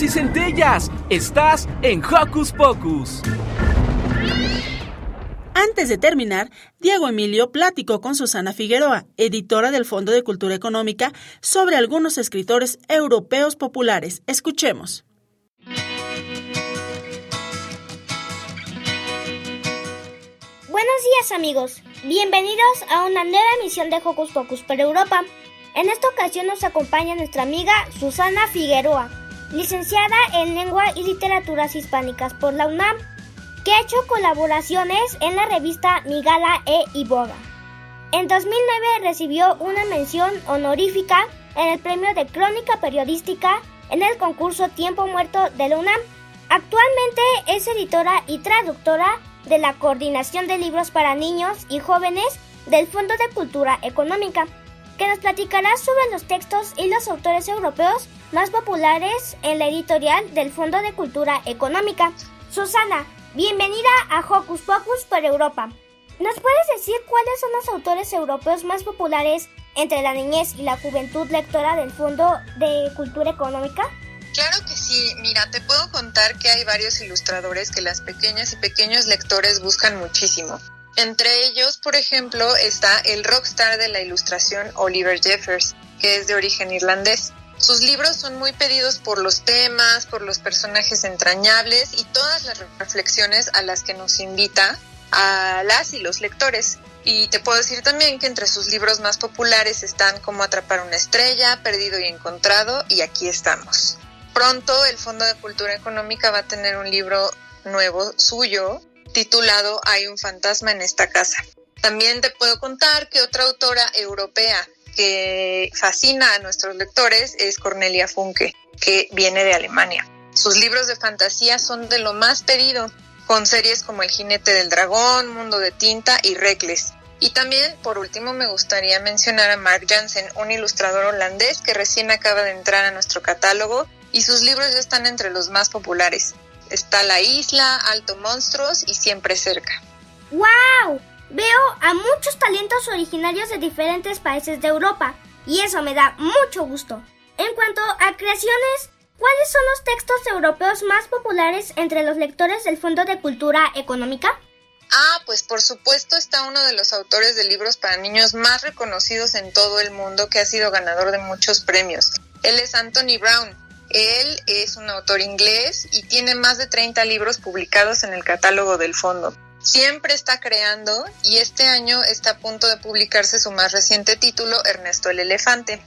Y centellas. Estás en Hocus Pocus.
Antes de terminar, Diego Emilio platicó con Susana Figueroa, editora del Fondo de Cultura Económica, sobre algunos escritores europeos populares. Escuchemos.
Buenos días amigos, bienvenidos a una nueva emisión de Hocus Pocus por Europa. En esta ocasión nos acompaña nuestra amiga Susana Figueroa, licenciada en Lengua y Literaturas Hispánicas por la UNAM, que ha hecho colaboraciones en la revista Migala e Iboga. En 2009 recibió una mención honorífica en el premio de Crónica Periodística en el concurso Tiempo Muerto de la UNAM. Actualmente es editora y traductora de la Coordinación de Libros para Niños y Jóvenes del Fondo de Cultura Económica, que nos platicará sobre los textos y los autores europeos más populares en la editorial del Fondo de Cultura Económica. Susana, bienvenida a Hocus Pocus por Europa. ¿Nos puedes decir cuáles son los autores europeos más populares entre la niñez y la juventud lectora del Fondo de Cultura Económica?
Claro que sí, mira, te puedo contar que hay varios ilustradores que las pequeñas y pequeños lectores buscan muchísimo. Entre ellos, por ejemplo, está el rockstar de la ilustración Oliver Jeffers, que es de origen irlandés. Sus libros son muy pedidos por los temas, por los personajes entrañables y todas las reflexiones a las que nos invita a las y los lectores. Y te puedo decir también que entre sus libros más populares están Cómo atrapar una estrella, Perdido y encontrado y Aquí estamos. Pronto el Fondo de Cultura Económica va a tener un libro nuevo suyo titulado Hay un fantasma en esta casa. También te puedo contar que otra autora europea que fascina a nuestros lectores es Cornelia Funke, que viene de Alemania. Sus libros de fantasía son de lo más pedido, con series como El jinete del dragón, Mundo de tinta y Reckless. Y también, por último, me gustaría mencionar a Mark Jansen, un ilustrador holandés que recién acaba de entrar a nuestro catálogo y sus libros ya están entre los más populares. Está La Isla, Alto Monstruos y Siempre Cerca.
¡Wow! Veo a muchos talentos originarios de diferentes países de Europa y eso me da mucho gusto. En cuanto a creaciones, ¿cuáles son los textos europeos más populares entre los lectores del Fondo de Cultura Económica?
Ah, pues por supuesto está uno de los autores de libros para niños más reconocidos en todo el mundo que ha sido ganador de muchos premios. Él es Anthony Brown. Él es un autor inglés y tiene más de 30 libros publicados en el catálogo del fondo. Siempre está creando y este año está a punto de publicarse su más reciente título, Ernesto el Elefante.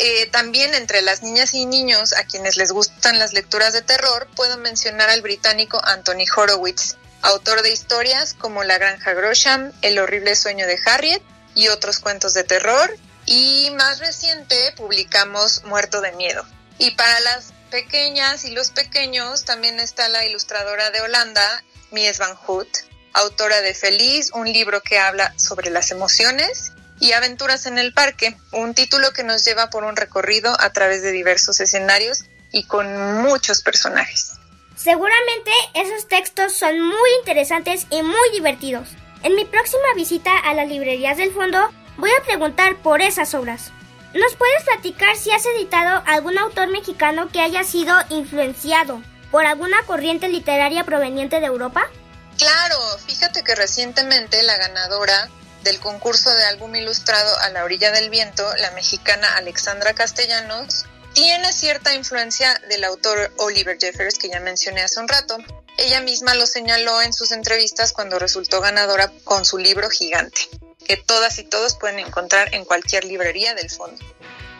Eh, también entre las niñas y niños a quienes les gustan las lecturas de terror, puedo mencionar al británico Anthony Horowitz, autor de historias como La Granja Grosham, El horrible sueño de Harriet y otros cuentos de terror. Y más reciente publicamos Muerto de Miedo. Y para las pequeñas y los pequeños también está la ilustradora de Holanda, Mies van Hout, autora de Feliz, un libro que habla sobre las emociones, y Aventuras en el Parque, un título que nos lleva por un recorrido a través de diversos escenarios y con muchos personajes.
Seguramente esos textos son muy interesantes y muy divertidos. En mi próxima visita a las librerías del fondo voy a preguntar por esas obras. ¿Nos puedes platicar si has editado algún autor mexicano que haya sido influenciado por alguna corriente literaria proveniente de Europa?
Claro, fíjate que recientemente la ganadora del concurso de álbum ilustrado A la orilla del viento, la mexicana Alexandra Castellanos, tiene cierta influencia del autor Oliver Jeffers que ya mencioné hace un rato. Ella misma lo señaló en sus entrevistas cuando resultó ganadora con su libro Gigante, que todas y todos pueden encontrar en cualquier librería del fondo.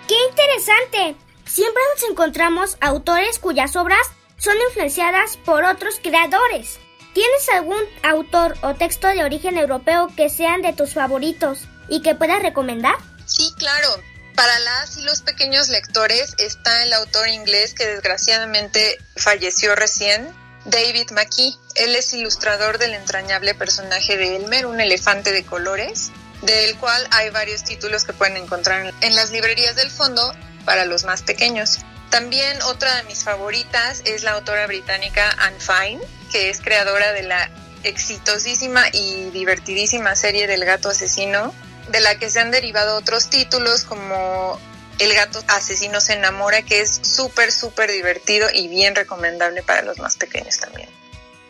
¡Qué interesante! Siempre nos encontramos autores cuyas obras son influenciadas por otros creadores. ¿Tienes algún autor o texto de origen europeo que sean de tus favoritos y que puedas recomendar?
Sí, claro. Para las y los pequeños lectores está el autor inglés que desgraciadamente falleció recién, David McKee. Él es ilustrador del entrañable personaje de Elmer, un elefante de colores, del cual hay varios títulos que pueden encontrar en las librerías del fondo para los más pequeños. También otra de mis favoritas es la autora británica Anne Fine, que es creadora de la exitosísima y divertidísima serie del gato asesino, de la que se han derivado otros títulos como El gato asesino se enamora, que es súper, súper divertido y bien recomendable para los más pequeños también.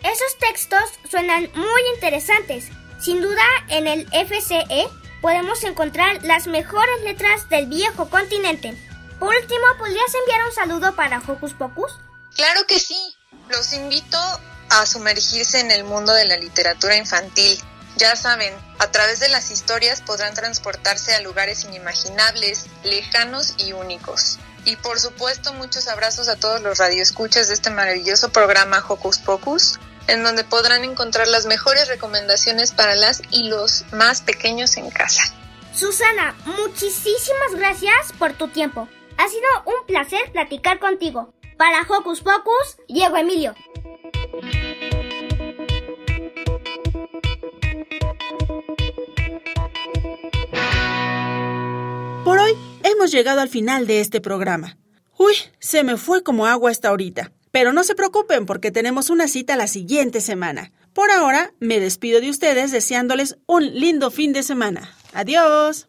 Esos textos suenan muy interesantes. Sin duda, en el FCE podemos encontrar las mejores letras del viejo continente. Por último, ¿podrías enviar un saludo para Hocus Pocus?
Claro que sí. Los invito a sumergirse en el mundo de la literatura infantil. Ya saben, a través de las historias podrán transportarse a lugares inimaginables, lejanos y únicos. Y por supuesto, muchos abrazos a todos los radioescuchas de este maravilloso programa Hocus Pocus, en donde podrán encontrar las mejores recomendaciones para las y los más pequeños en casa.
Susana, muchísimas gracias por tu tiempo. Ha sido un placer platicar contigo. Para Hocus Pocus, Diego Emilio.
Por hoy hemos llegado al final de este programa. Uy, se me fue como agua esta ahorita. Pero no se preocupen porque tenemos una cita la siguiente semana. Por ahora, me despido de ustedes deseándoles un lindo fin de semana. Adiós.